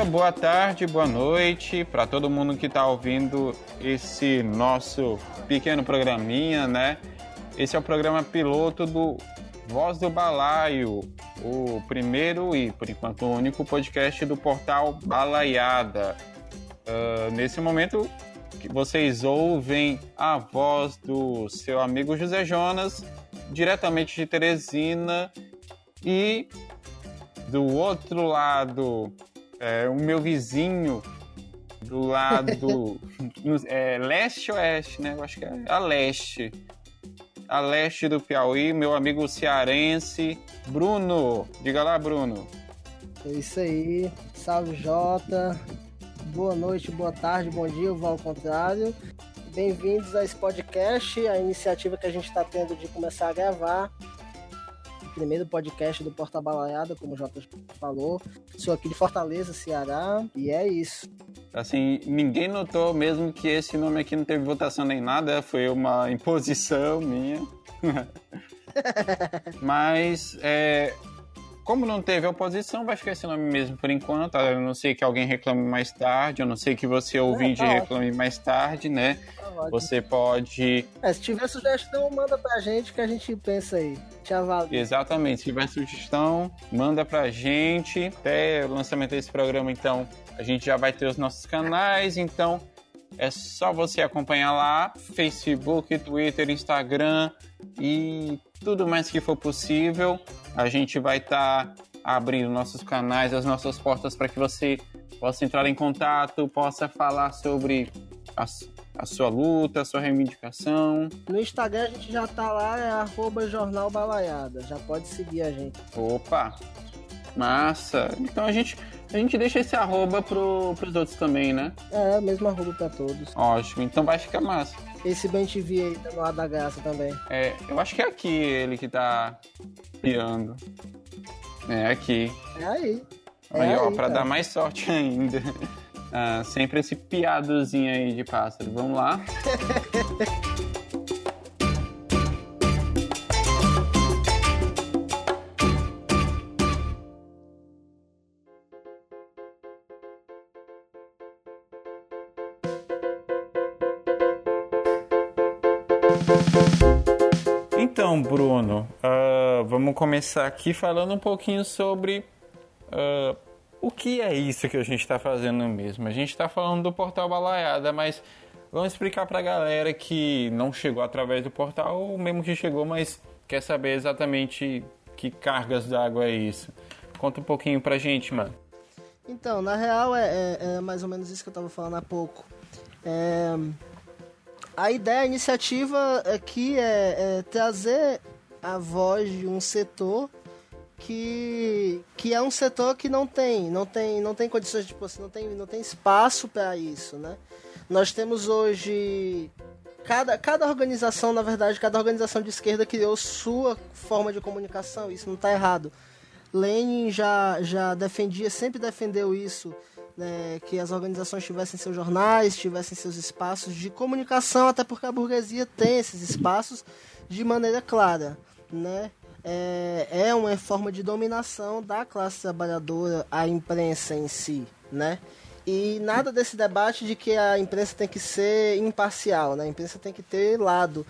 dia, boa tarde, boa noite para todo mundo que está ouvindo esse nosso pequeno programinha, né? Esse é o programa piloto do Voz do Balaio, o primeiro e, por enquanto, o único podcast do portal Balaiada. Uh, nesse momento, vocês ouvem a voz do seu amigo José Jonas, diretamente de Teresina, e do outro lado, é, o meu vizinho, do lado é, leste-oeste, né? Eu acho que é a leste. A leste do Piauí, meu amigo cearense, Bruno. Diga lá, Bruno. É isso aí. Salve, Jota. Boa noite, boa tarde, bom dia, vou ao contrário. Bem-vindos a esse podcast, a iniciativa que a gente está tendo de começar a gravar primeiro podcast do Porta Balaiada, como o Jota falou. Sou aqui de Fortaleza, Ceará, e é isso. Assim, ninguém notou mesmo que esse nome aqui não teve votação nem nada, foi uma imposição minha. Mas é, como não teve oposição, vai ficar esse nome mesmo por enquanto. Eu não sei que alguém reclame mais tarde, eu não sei que você é, ouvinte é, tá reclame mais tarde, né? Tá você pode. É, se tiver sugestão, manda pra gente que a gente pensa aí. Te avalia. Exatamente. Se tiver sugestão, manda pra gente. Até o lançamento desse programa, então, a gente já vai ter os nossos canais, então é só você acompanhar lá, Facebook, Twitter, Instagram e tudo mais que for possível. A gente vai estar tá abrindo nossos canais, as nossas portas para que você possa entrar em contato, possa falar sobre a, a, sua luta, a sua reivindicação. No Instagram a gente já tá lá, é arroba Jornal Balaiada. Já pode seguir a gente. Opa! Massa! Então a gente, a gente deixa esse arroba pro, pros outros também, né? É, mesmo arroba pra todos. Ótimo, então vai ficar massa. Esse Ben TV aí tá no lado da graça também. É, eu acho que é aqui ele que tá piando. É aqui. É aí. É aí, ó, pra dar mais sorte ainda. Ah, sempre esse piadozinho aí de pássaro. Vamos lá. Então, Bruno, uh, vamos começar aqui falando um pouquinho sobre uh, o que é isso que a gente está fazendo mesmo. A gente está falando do portal Balaiada, mas vamos explicar para a galera que não chegou através do portal, ou mesmo que chegou, mas quer saber exatamente que cargas d'água é isso. Conta um pouquinho pra gente, mano. Então, na real é, é, é mais ou menos isso que eu tava falando há pouco. É a ideia, a iniciativa aqui é, é trazer a voz de um setor que, que é um setor que não tem, não tem, não tem condições, tipo assim, não tem, não tem espaço para isso, né? Nós temos hoje cada, cada organização, na verdade, cada organização de esquerda criou sua forma de comunicação, isso não está errado. Lenin já, já defendia, sempre defendeu isso né, que as organizações tivessem seus jornais, tivessem seus espaços de comunicação, até porque a burguesia tem esses espaços de maneira clara, né? É, é uma forma de dominação da classe trabalhadora, a imprensa em si, né? E nada desse debate de que a imprensa tem que ser imparcial, né? A imprensa tem que ter lado.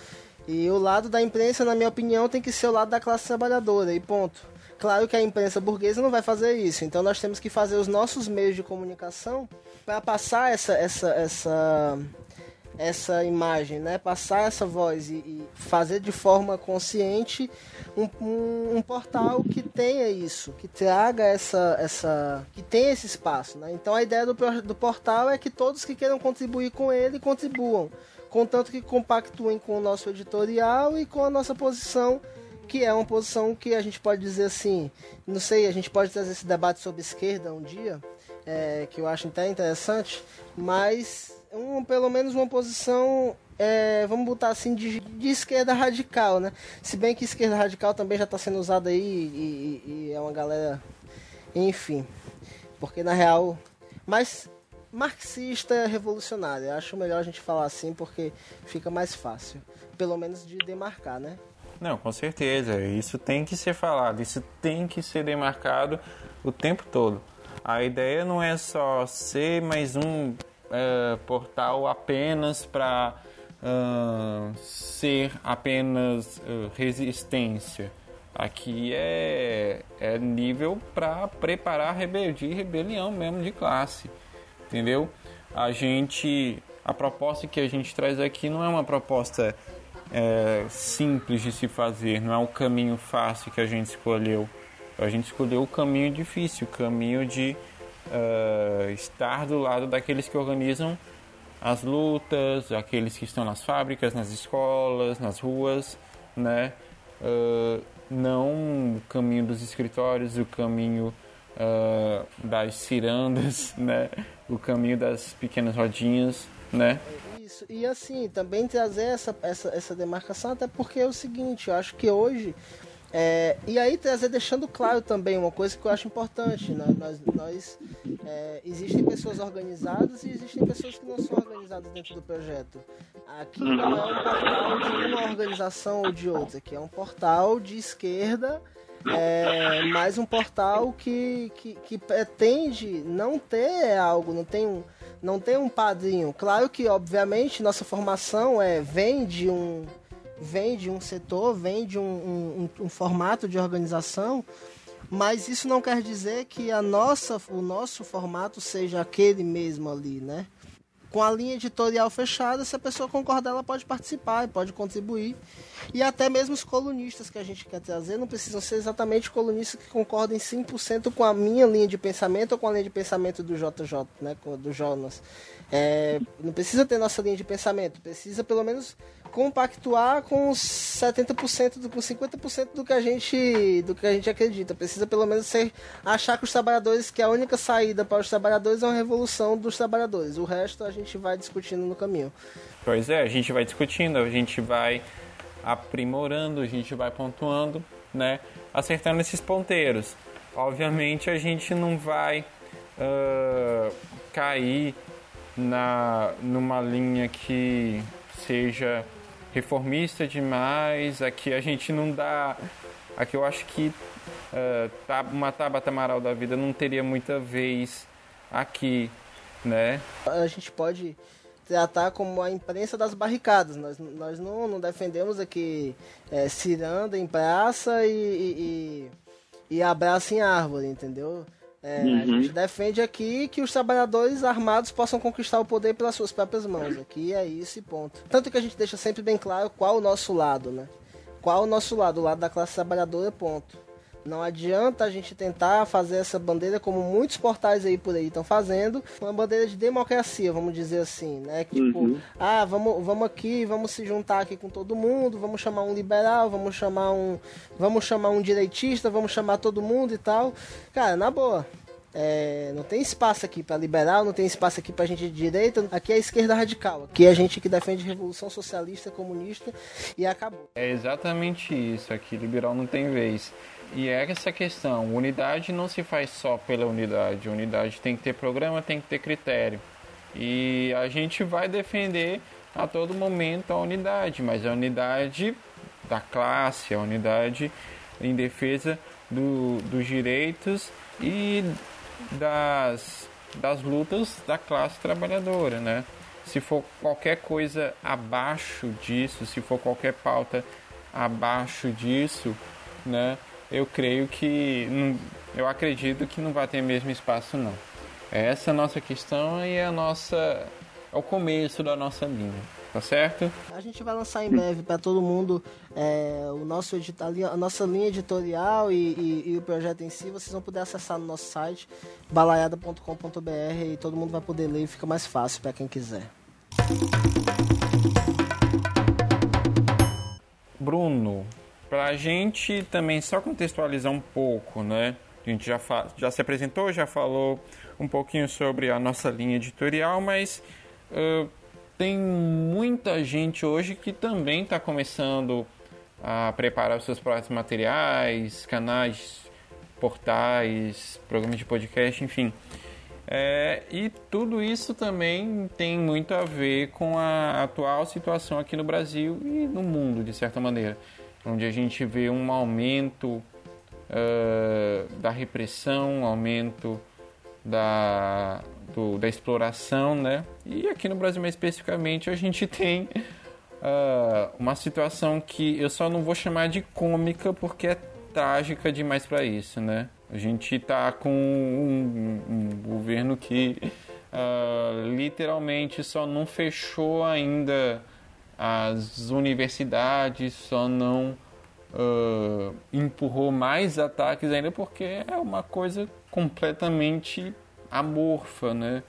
E o lado da imprensa, na minha opinião, tem que ser o lado da classe trabalhadora, e ponto. Claro que a imprensa burguesa não vai fazer isso, então nós temos que fazer os nossos meios de comunicação para passar essa, essa, essa, essa imagem, né? passar essa voz e, e fazer de forma consciente um, um, um, portal que tenha isso, que traga essa, essa, que tenha esse espaço. Né? Então a ideia do, do portal é que todos que queiram contribuir com ele contribuam, contanto que compactuem com o nosso editorial e com a nossa posição que é uma posição que a gente pode dizer assim, não sei, a gente pode trazer esse debate sobre esquerda um dia, é, que eu acho até interessante, mas um, pelo menos uma posição, é, vamos botar assim, de, de, esquerda radical, né? Se bem que esquerda radical também já está sendo usada aí e, e, e é uma galera, enfim, porque na real, mas marxista revolucionário, acho melhor a gente falar assim porque fica mais fácil, pelo menos de demarcar, né? Não, com certeza. Isso tem que ser falado, isso tem que ser demarcado o tempo todo. A ideia não é só ser mais um uh, portal apenas para uh, ser apenas uh, resistência. Aqui é, é nível para preparar rebeldia e rebelião mesmo de classe, entendeu? A gente, a proposta que a gente traz aqui não é uma proposta é, simples de se fazer, não é o caminho fácil que a gente escolheu. A gente escolheu o caminho difícil, o caminho de uh, estar do lado daqueles que organizam as lutas, aqueles que estão nas fábricas, nas escolas, nas ruas, né? Uh, não o caminho dos escritórios, o caminho uh, das cirandas, né? O caminho das pequenas rodinhas, né? Isso, e assim, também trazer essa, essa, essa demarcação, até porque é o seguinte, eu acho que hoje é, e aí trazer deixando claro também uma coisa que eu acho importante, né? nós, nós é, existem pessoas organizadas e existem pessoas que não são organizadas dentro do projeto. Aqui não é um portal de uma organização ou de outra, aqui é um portal de esquerda, é, mais um portal que, que, que pretende não ter algo, não tem um, não tem um padrinho. Claro que, obviamente, nossa formação é vem de um vem de um setor, vem de um, um, um, formato de organização, mas isso não quer dizer que a nossa, o nosso formato seja aquele mesmo ali, né? Com a linha editorial fechada, se a pessoa concordar, ela pode participar, pode contribuir. E até mesmo os colunistas que a gente quer trazer não precisam ser exatamente colunistas que concordem 100% com a minha linha de pensamento ou com a linha de pensamento do JJ, né? do Jonas. É, não precisa ter nossa linha de pensamento, precisa pelo menos compactuar com 70%, do, com 50% do que a gente do que a gente acredita. Precisa pelo menos ser achar que os trabalhadores que a única saída para os trabalhadores é uma revolução dos trabalhadores. O resto a gente vai discutindo no caminho. Pois é, a gente vai discutindo, a gente vai aprimorando, a gente vai pontuando, né, acertando esses ponteiros. Obviamente a gente não vai uh, cair na numa linha que seja reformista demais. Aqui a gente não dá. Aqui eu acho que uh, uma Tabata Amaral da vida não teria muita vez aqui, né? A gente pode tratar como a imprensa das barricadas. Nós, nós não, não defendemos aqui é, ciranda em praça e, e, e, e abraço em árvore, entendeu? É, uhum. A gente defende aqui que os trabalhadores armados possam conquistar o poder pelas suas próprias mãos. Aqui é isso e ponto. Tanto que a gente deixa sempre bem claro qual o nosso lado, né? Qual o nosso lado? O lado da classe trabalhadora, ponto. Não adianta a gente tentar fazer essa bandeira como muitos portais aí por aí estão fazendo, uma bandeira de democracia, vamos dizer assim, né? Que, tipo, uhum. ah, vamos, vamos aqui, vamos se juntar aqui com todo mundo, vamos chamar um liberal, vamos chamar um, vamos chamar um direitista, vamos chamar todo mundo e tal. Cara, na boa, é, não tem espaço aqui para liberal, não tem espaço aqui para gente de direita. Aqui é a esquerda radical. Aqui é a gente que defende revolução socialista, comunista e acabou. É exatamente isso. Aqui liberal não tem vez. E é essa questão. Unidade não se faz só pela unidade. Unidade tem que ter programa, tem que ter critério. E a gente vai defender a todo momento a unidade, mas a unidade da classe, a unidade em defesa do, dos direitos e das, das lutas da classe trabalhadora, né? Se for qualquer coisa abaixo disso, se for qualquer pauta abaixo disso, né? Eu creio que, eu acredito que não vai ter mesmo espaço não. Essa é a nossa questão e é a nossa, é o começo da nossa linha tá certo? A gente vai lançar em breve para todo mundo é, o nosso edital, a nossa linha editorial e, e, e, o projeto em si. Vocês vão poder acessar no nosso site balaiada.com.br e todo mundo vai poder ler e fica mais fácil para quem quiser. Bruno, para a gente também só contextualizar um pouco, né? A gente já, já se apresentou, já falou um pouquinho sobre a nossa linha editorial, mas uh, tem muita gente hoje que também está começando a preparar os seus próprios materiais, canais, portais, programas de podcast, enfim. É, e tudo isso também tem muito a ver com a atual situação aqui no Brasil e no mundo, de certa maneira, onde a gente vê um aumento uh, da repressão, um aumento da, do, da exploração, né? E aqui no Brasil mais especificamente a gente tem uh, uma situação que eu só não vou chamar de cômica porque é trágica demais para isso, né? A gente tá com um, um governo que uh, literalmente só não fechou ainda as universidades, só não uh, empurrou mais ataques ainda porque é uma coisa completamente amorfa, né?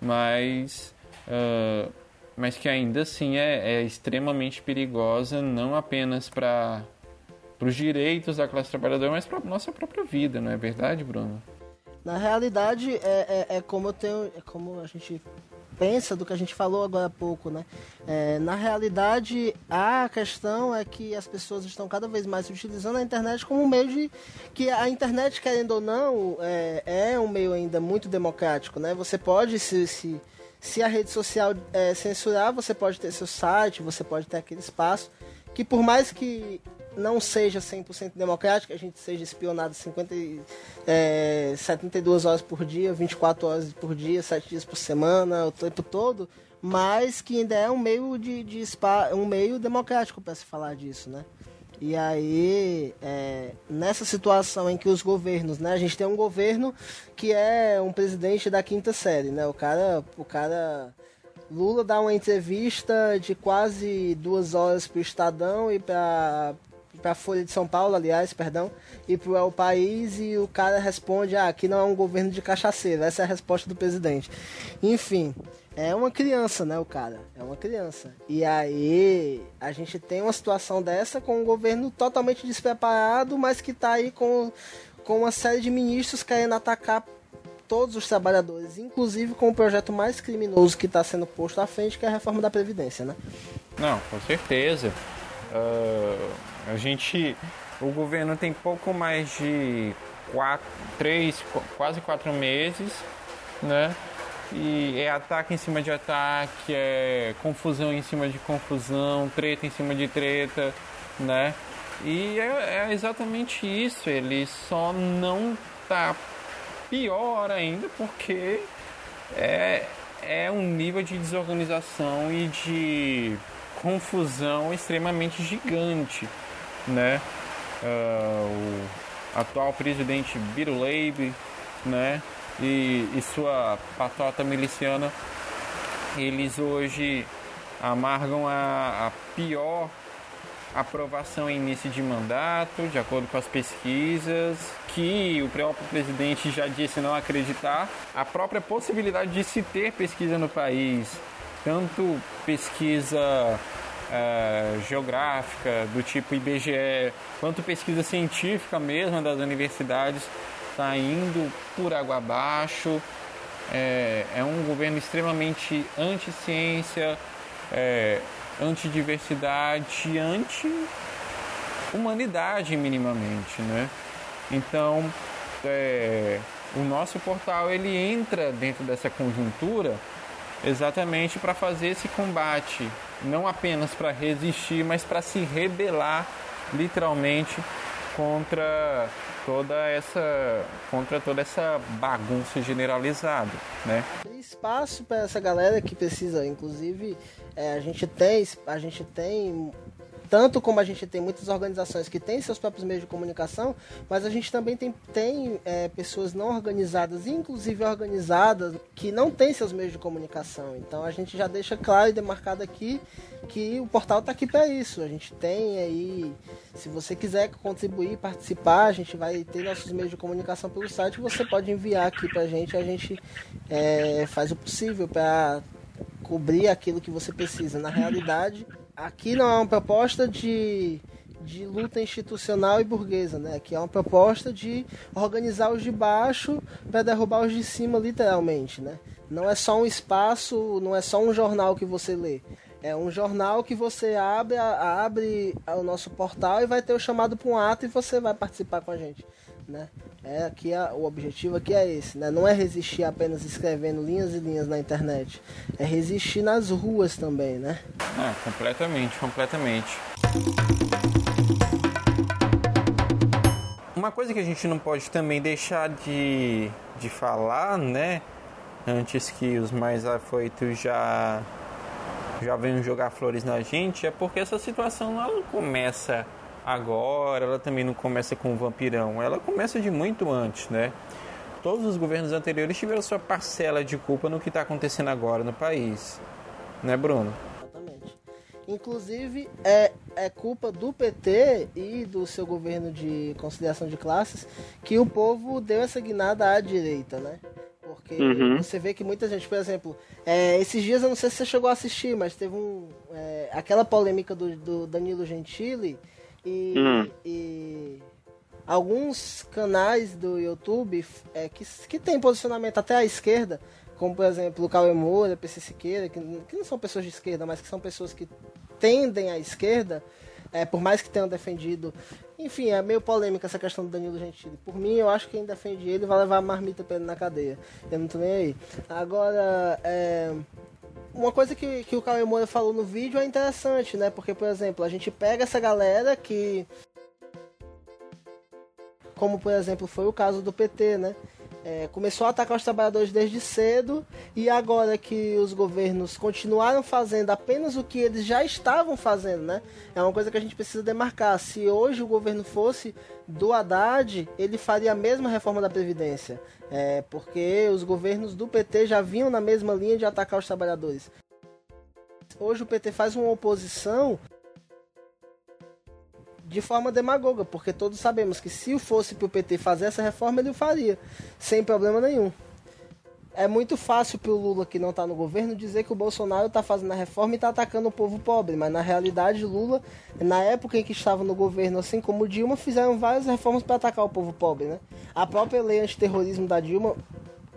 Mas, uh, mas que ainda assim é, é extremamente perigosa, não apenas para os direitos da classe trabalhadora, mas para nossa própria vida, não é verdade, Bruno? Na realidade, é, é, é como eu tenho, é como a gente pensa do que a gente falou agora há pouco, né? É, na realidade, a questão é que as pessoas estão cada vez mais utilizando a internet como um meio de que a internet, querendo ou não, é, é um meio ainda muito democrático, né? Você pode se, se se a rede social é, censurar, você pode ter seu site, você pode ter aquele espaço que por mais que não seja 100% democrático, a gente seja espionado 50, é, 72 horas por dia, 24 horas por dia, 7 dias por semana, o tempo todo, mas que ainda é um meio de, de um meio democrático para se falar disso, né? E aí, é, nessa situação em que os governos, né? A gente tem um governo que é um presidente da quinta série, né? O cara, o cara Lula dá uma entrevista de quase duas horas para o Estadão e para para a Folha de São Paulo, aliás, perdão, e para o país e o cara responde: ah, aqui não é um governo de cachaceiro. Essa é a resposta do presidente. Enfim, é uma criança, né, o cara? É uma criança. E aí a gente tem uma situação dessa com um governo totalmente despreparado, mas que está aí com, com uma série de ministros querendo atacar todos os trabalhadores, inclusive com o projeto mais criminoso que está sendo posto à frente, que é a reforma da Previdência, né? Não, com certeza. Uh, a gente, o governo tem pouco mais de quatro, três, quase quatro meses, né? E é ataque em cima de ataque, é confusão em cima de confusão, treta em cima de treta, né? E é, é exatamente isso. Ele só não tá pior ainda porque é, é um nível de desorganização e de confusão extremamente gigante, né? Uh, o atual presidente Biruleib, né? E, e sua patota miliciana, eles hoje amargam a, a pior aprovação em início de mandato, de acordo com as pesquisas, que o próprio presidente já disse não acreditar. A própria possibilidade de se ter pesquisa no país, tanto pesquisa uh, geográfica do tipo IBGE, quanto pesquisa científica mesmo das universidades, está indo por água abaixo. É, é um governo extremamente anti-ciência, é, antidiversidade, anti-humanidade minimamente, né? Então, é, o nosso portal ele entra dentro dessa conjuntura exatamente para fazer esse combate, não apenas para resistir, mas para se rebelar literalmente contra toda essa contra toda essa bagunça generalizada, né? Tem espaço para essa galera que precisa, inclusive é, a gente tem a gente tem tanto como a gente tem muitas organizações que têm seus próprios meios de comunicação, mas a gente também tem, tem é, pessoas não organizadas, inclusive organizadas, que não têm seus meios de comunicação. Então a gente já deixa claro e demarcado aqui que o portal está aqui para isso. A gente tem aí, se você quiser contribuir, participar, a gente vai ter nossos meios de comunicação pelo site. Você pode enviar aqui para a gente, a gente é, faz o possível para cobrir aquilo que você precisa. Na realidade, aqui não é uma proposta de, de luta institucional e burguesa, né? Aqui é uma proposta de organizar os de baixo para derrubar os de cima, literalmente, né? Não é só um espaço, não é só um jornal que você lê. É um jornal que você abre, abre o nosso portal e vai ter o chamado para um ato e você vai participar com a gente né? É aqui a, o objetivo aqui é esse, né? Não é resistir apenas escrevendo linhas e linhas na internet, é resistir nas ruas também, né? É, completamente, completamente. uma coisa que a gente não pode também deixar de, de falar, né? Antes que os mais afoitos já já venham jogar flores na gente, é porque essa situação ela começa agora, ela também não começa com o vampirão, ela começa de muito antes, né? Todos os governos anteriores tiveram sua parcela de culpa no que está acontecendo agora no país, né, Bruno? Inclusive, é, é culpa do PT e do seu governo de conciliação de classes que o povo deu essa guinada à direita, né? Porque uhum. você vê que muita gente, por exemplo, é, esses dias eu não sei se você chegou a assistir, mas teve um. É, aquela polêmica do, do Danilo Gentili e, uhum. e, alguns canais do YouTube é, que, que tem posicionamento até à esquerda como por exemplo o Cauê Moura, PC Siqueira, que, que não são pessoas de esquerda, mas que são pessoas que tendem à esquerda, é, por mais que tenham defendido. Enfim, é meio polêmica essa questão do Danilo Gentili. Por mim, eu acho que quem defende ele vai levar a marmita pra ele na cadeia. Eu não tô nem aí. Agora, é, uma coisa que, que o Cauê Moura falou no vídeo é interessante, né? Porque, por exemplo, a gente pega essa galera que. Como, por exemplo, foi o caso do PT, né? É, começou a atacar os trabalhadores desde cedo e agora que os governos continuaram fazendo apenas o que eles já estavam fazendo, né? É uma coisa que a gente precisa demarcar. Se hoje o governo fosse do Haddad, ele faria a mesma reforma da Previdência. É, porque os governos do PT já vinham na mesma linha de atacar os trabalhadores. Hoje o PT faz uma oposição de forma demagoga, porque todos sabemos que se fosse para o PT fazer essa reforma, ele o faria, sem problema nenhum. É muito fácil para o Lula, que não está no governo, dizer que o Bolsonaro está fazendo a reforma e está atacando o povo pobre, mas na realidade, Lula, na época em que estava no governo, assim como Dilma, fizeram várias reformas para atacar o povo pobre. Né? A própria lei antiterrorismo da Dilma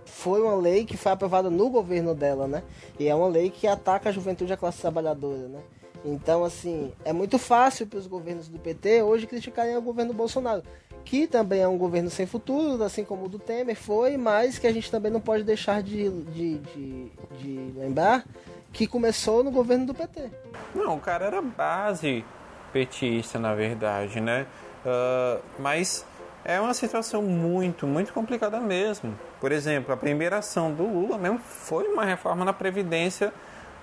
foi uma lei que foi aprovada no governo dela, né? E é uma lei que ataca a juventude e a classe trabalhadora, né? Então, assim, é muito fácil para os governos do PT hoje criticarem o governo Bolsonaro, que também é um governo sem futuro, assim como o do Temer foi, mas que a gente também não pode deixar de, de, de, de lembrar que começou no governo do PT. Não, o cara era base petista, na verdade, né? Uh, mas é uma situação muito, muito complicada mesmo. Por exemplo, a primeira ação do Lula mesmo foi uma reforma na Previdência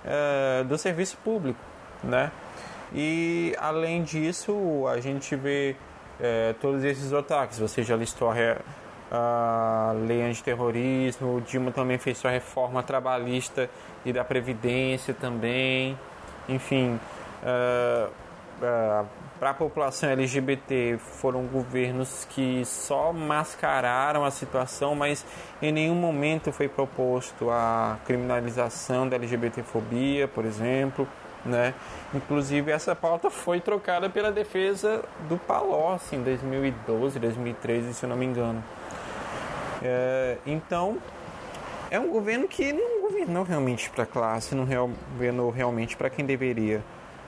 uh, do serviço público né? E além disso, a gente vê é, todos esses ataques. Você já listou a, a lei antiterrorismo, o Dilma também fez sua reforma trabalhista e da Previdência também. Enfim, uh, uh, para a população LGBT foram governos que só mascararam a situação, mas em nenhum momento foi proposto a criminalização da LGBTfobia, por exemplo. Né? Inclusive essa pauta foi trocada pela defesa do Palocci em 2012, 2013, se eu não me engano. É, então é um governo que não governou realmente para a classe, não governou realmente para quem deveria.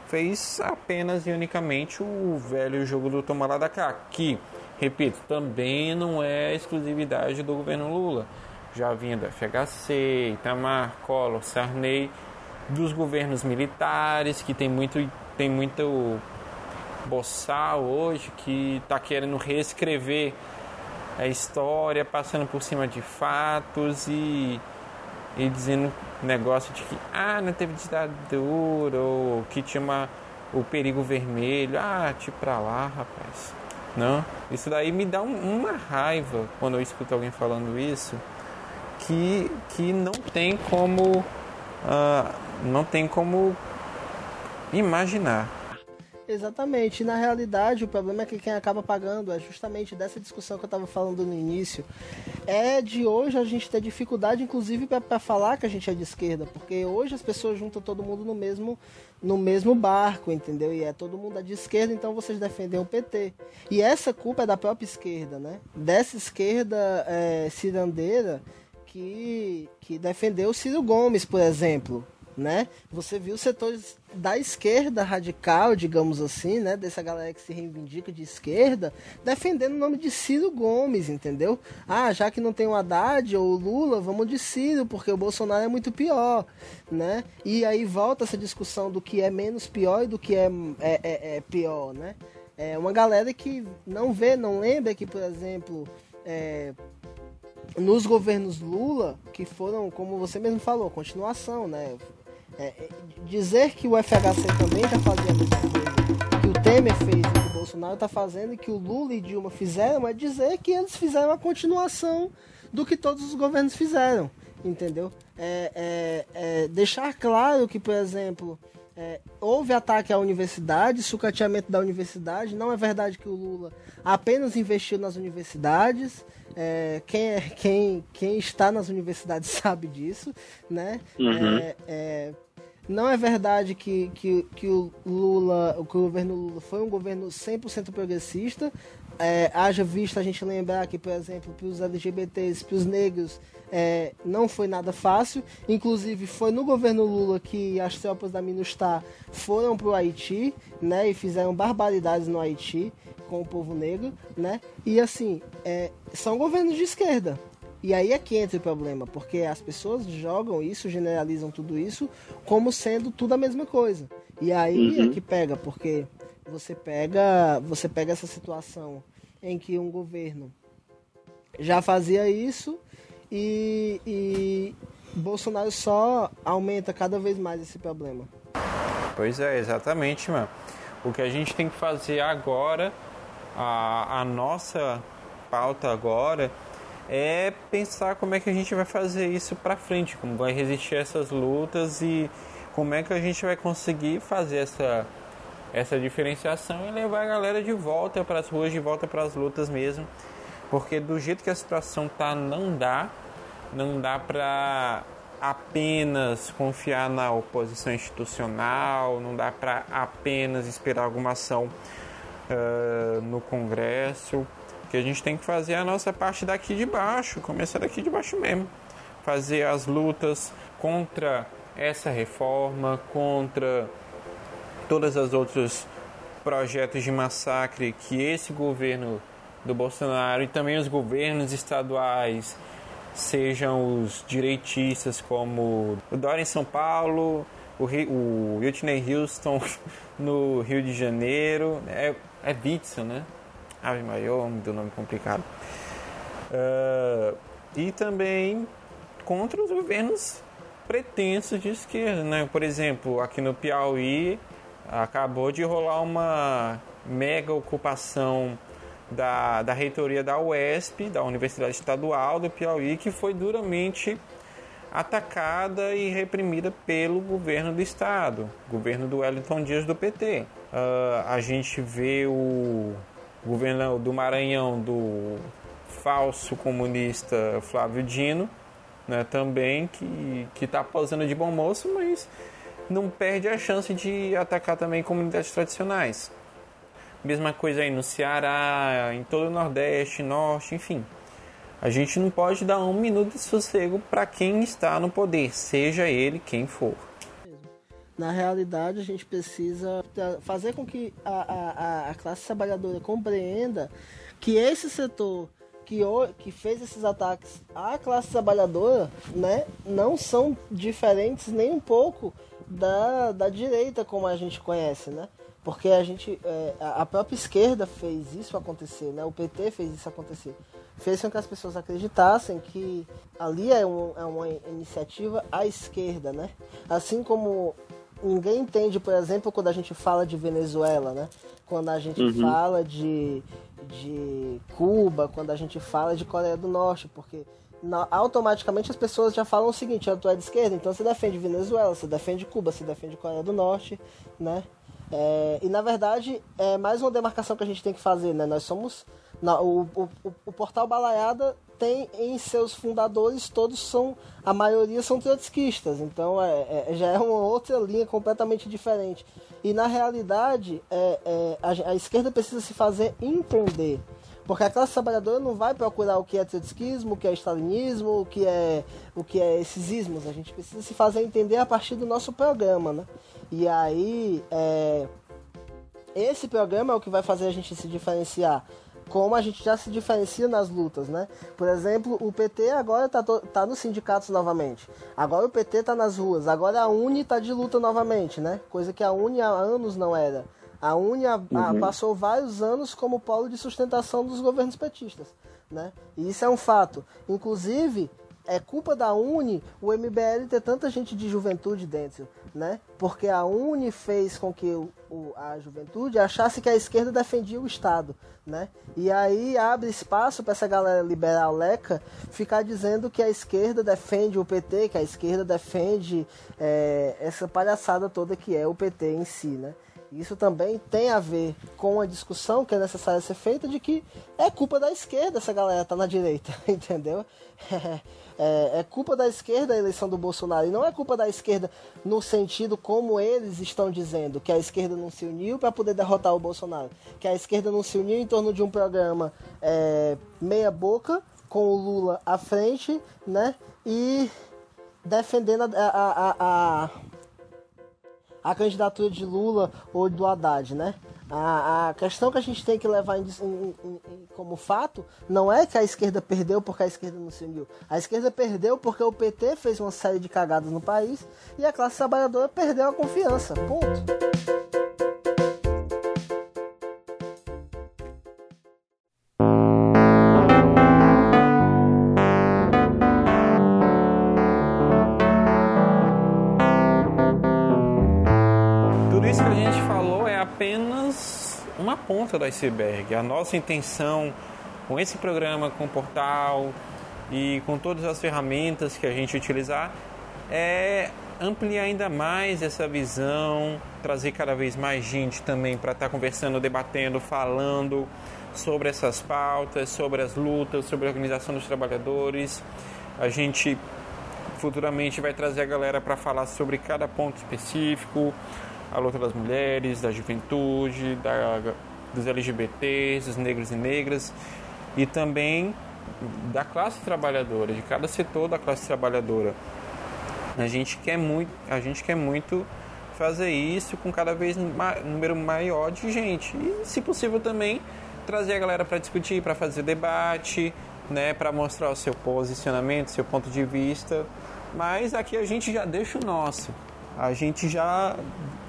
Fez apenas e unicamente o velho jogo do tomar lá da cá, que, repito, também não é exclusividade do governo Lula. Já vinha do FHC, Itamar, Collor, Sarney dos governos militares, que tem muito, tem muito boçal hoje, que está querendo reescrever a história, passando por cima de fatos e, e dizendo negócio de que ah, não teve ditadura, ou que tinha uma, o perigo vermelho. Ah, tipo pra lá, rapaz. Não, isso daí me dá um, uma raiva quando eu escuto alguém falando isso, que, que não tem como uh, não tem como imaginar. Exatamente. E na realidade, o problema é que quem acaba pagando é justamente dessa discussão que eu estava falando no início. É de hoje a gente ter dificuldade, inclusive, para falar que a gente é de esquerda, porque hoje as pessoas juntam todo mundo no mesmo no mesmo barco, entendeu? E é todo mundo é de esquerda, então vocês defendem o PT. E essa culpa é da própria esquerda, né? Dessa esquerda é, cirandeira que, que defendeu o Ciro Gomes, por exemplo né? Você viu setores da esquerda radical, digamos assim, né? Dessa galera que se reivindica de esquerda, defendendo o nome de Ciro Gomes, entendeu? Ah, já que não tem o Haddad ou o Lula, vamos de Ciro, porque o Bolsonaro é muito pior, né? E aí volta essa discussão do que é menos pior e do que é, é, é, é pior, né? é uma galera que não vê, não lembra que, por exemplo, é, nos governos Lula, que foram, como você mesmo falou, continuação, né? É, é dizer que o FHC também está fazendo a mesma coisa que o Temer fez e que o Bolsonaro está fazendo e que o Lula e Dilma fizeram, é dizer que eles fizeram a continuação do que todos os governos fizeram, entendeu? É, é, é deixar claro que, por exemplo, é, houve ataque à universidade, sucateamento da universidade. Não é verdade que o Lula apenas investiu nas universidades. É, quem, quem, quem está nas universidades sabe disso, né? Uhum. É, é, não é verdade que, que, que o Lula, que o governo Lula foi um governo 100% progressista. É, haja visto a gente lembrar que, por exemplo, para os LGBTs, para os negros, é, não foi nada fácil. Inclusive, foi no governo Lula que as tropas da MINUSTAH foram para o Haiti, né? E fizeram barbaridades no Haiti com o povo negro, né? E assim, é, são governos de esquerda. E aí é que entra o problema, porque as pessoas jogam isso, generalizam tudo isso como sendo tudo a mesma coisa. E aí é uhum. é que pega, porque você pega, você pega essa situação em que um governo já fazia isso e, e Bolsonaro só aumenta cada vez mais esse problema. Pois é, exatamente, mano. O que a gente tem que fazer agora, a, a nossa pauta agora, é pensar como é que a gente vai fazer isso para frente, como vai resistir a essas lutas e como é que a gente vai conseguir fazer essa essa diferenciação e levar a galera de volta para as ruas, de volta para as lutas mesmo porque do jeito que a situação tá, não dá, não dá para apenas confiar na oposição institucional, não dá para apenas esperar alguma ação uh, no Congresso. Que a gente tem que fazer a nossa parte daqui de baixo, começar daqui de baixo mesmo, fazer as lutas contra essa reforma, contra todas as outros projetos de massacre que esse governo do Bolsonaro e também os governos estaduais, sejam os direitistas como o Dória em São Paulo, o, Whitney Houston no Rio de Janeiro, é, é Witzel, né? Ave maior, do nome complicado. Uh, e também contra os governos pretensos de esquerda, né? Por exemplo, aqui no Piauí acabou de rolar uma mega ocupação da, da reitoria da UESP, da Universidade Estadual do Piauí, que foi duramente atacada e reprimida pelo governo do estado, governo do Wellington Dias do PT. Uh, ah, a gente vê o governo do Maranhão do falso comunista Flávio Dino, né, também que que está posando de bom moço, mas não perde a chance de atacar também comunidades tradicionais. Mesma coisa aí no Ceará, em todo o Nordeste, Norte, enfim. A gente não pode dar um minuto de sossego para quem está no poder, seja ele quem for. Na realidade, a gente precisa fazer com que a, a, a classe trabalhadora compreenda que esse setor que, que fez esses ataques à classe trabalhadora né, não são diferentes nem um pouco da, da direita como a gente conhece, né? Porque a gente, é, a própria esquerda fez isso acontecer, né? O PT fez isso acontecer. Fez com que as pessoas acreditassem que ali é, um, é uma iniciativa à esquerda, né? Assim como ninguém entende, por exemplo, quando a gente fala de Venezuela, né? Quando a gente uhum. fala de, de Cuba, quando a gente fala de Coreia do Norte, porque na, automaticamente as pessoas já falam o seguinte, tu é de esquerda, então você defende Venezuela, você defende Cuba, você defende Coreia do Norte, né? É, e na verdade é mais uma demarcação que a gente tem que fazer, né? Nós somos. Na, o, o, o, portal Balaiada tem em seus fundadores, todos são. A maioria são trotskistas, então é, é, já é uma outra linha completamente diferente. E na realidade, é, é, a, a esquerda precisa se fazer entender. Porque a classe trabalhadora não vai procurar o que é trotskismo, o que é stalinismo, o que é, o que é esses ismos. A gente precisa se fazer entender a partir do nosso programa, né? E aí, é, esse programa é o que vai fazer a gente se diferenciar. Como a gente já se diferencia nas lutas, né? Por exemplo, o PT agora está tá nos sindicatos novamente. Agora o PT está nas ruas. Agora a Uni está de luta novamente, né? Coisa que a Uni há anos não era. A Uni a, a, uhum. passou vários anos como polo de sustentação dos governos petistas, né? E isso é um fato. Inclusive, é culpa da Uni o MBL ter tanta gente de juventude dentro, né? Porque a Uni fez com que o, o, a juventude achasse que a esquerda defendia o Estado, né? E aí abre espaço para essa galera liberal leca ficar dizendo que a esquerda defende o PT, que a esquerda defende é, essa palhaçada toda que é o PT em si, né? Isso também tem a ver com a discussão que é necessária ser feita de que é culpa da esquerda essa galera tá na direita, entendeu? É, é, culpa da esquerda a eleição do Bolsonaro e não é culpa da esquerda no sentido como eles estão dizendo que a esquerda não se uniu para poder derrotar o Bolsonaro, que a esquerda não se uniu em torno de um programa é, meia boca com o Lula à frente, né? E defendendo a, a, a, a a candidatura de Lula ou do Haddad, né? A, a questão que a gente tem que levar em, em, em, como fato não é que a esquerda perdeu porque a esquerda não se uniu. A esquerda perdeu porque o PT fez uma série de cagadas no país e a classe trabalhadora perdeu a confiança. Ponto. Ponta do iceberg. A nossa intenção com esse programa, com o portal e com todas as ferramentas que a gente utilizar é ampliar ainda mais essa visão, trazer cada vez mais gente também para estar tá conversando, debatendo, falando sobre essas pautas, sobre as lutas, sobre a organização dos trabalhadores. A gente futuramente vai trazer a galera para falar sobre cada ponto específico, a luta das mulheres, da juventude, da dos LGBTs, dos negros e negras e também da classe trabalhadora, de cada setor da classe trabalhadora. A gente quer muito, a gente quer muito fazer isso com cada vez um número maior de gente e, se possível, também trazer a galera para discutir, para fazer debate, né, para mostrar o seu posicionamento, seu ponto de vista. Mas aqui a gente já deixa o nosso. A gente já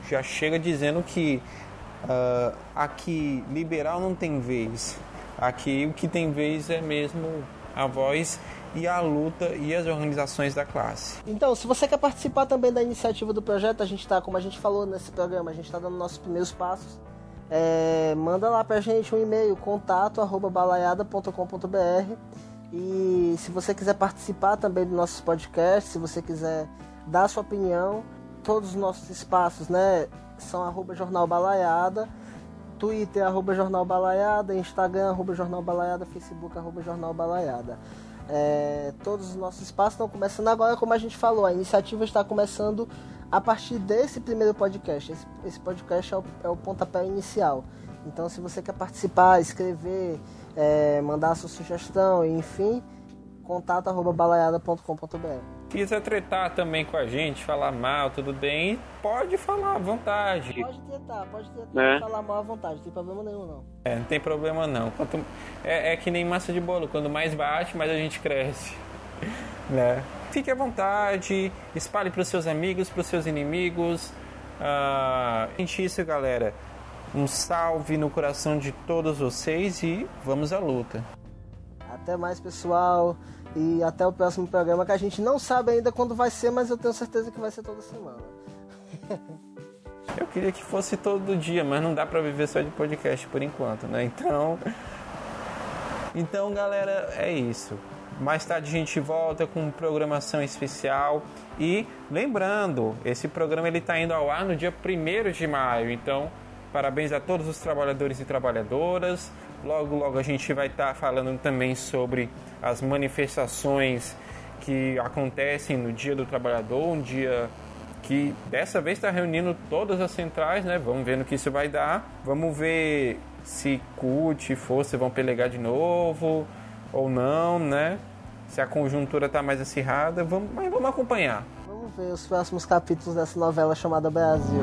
já chega dizendo que Uh, aqui, liberal não tem vez. Aqui o que tem vez é mesmo a voz e a luta e as organizações da classe. Então, se você quer participar também da iniciativa do projeto, a gente está, como a gente falou nesse programa, a gente está dando nossos primeiros passos. É, manda lá pra gente um e-mail, contato arroba balaiada.com.br e se você quiser participar também do nossos podcasts, se você quiser dar sua opinião, todos os nossos espaços, né? São arroba Jornal Balaiada, Twitter arroba Jornal Balaiada, Instagram arroba Jornal Balaiada, Facebook arroba Jornal Balaiada. É, todos os nossos espaços estão começando agora, como a gente falou, a iniciativa está começando a partir desse primeiro podcast. Esse, esse podcast é o, é o, pontapé inicial. Então, se você quer participar, escrever, é, mandar sua sugestão, enfim, contato@balaiada.com.br quiser tretar também com a gente, falar mal, tudo bem, pode falar à vontade. Pode tentar, pode tentar é. falar mal à vontade, não tem problema nenhum não. É, não tem problema não. Quanto, é, é que nem massa de bolo, quando mais bate, mais a gente cresce. né? Fique à vontade, espalhe para os seus amigos, para os seus inimigos. Ah, gente, isso, galera. Um salve no coração de todos vocês e vamos à luta. Até mais, pessoal. E até o próximo programa, que a gente não sabe ainda quando vai ser, mas eu tenho certeza que vai ser toda semana. eu queria que fosse todo dia, mas não dá para viver só de podcast por enquanto, né? Então. Então, galera, é isso. Mais tarde a gente volta com programação especial. E lembrando, esse programa ele está indo ao ar no dia 1 de maio. Então, parabéns a todos os trabalhadores e trabalhadoras. Logo, logo a gente vai estar tá falando também sobre as manifestações que acontecem no Dia do Trabalhador, um dia que dessa vez está reunindo todas as centrais, né? Vamos ver no que isso vai dar. Vamos ver se CUT e Força vão pelegar de novo ou não, né? Se a conjuntura está mais acirrada, vamos, mas vamos acompanhar. Vamos ver os próximos capítulos dessa novela chamada Brasil.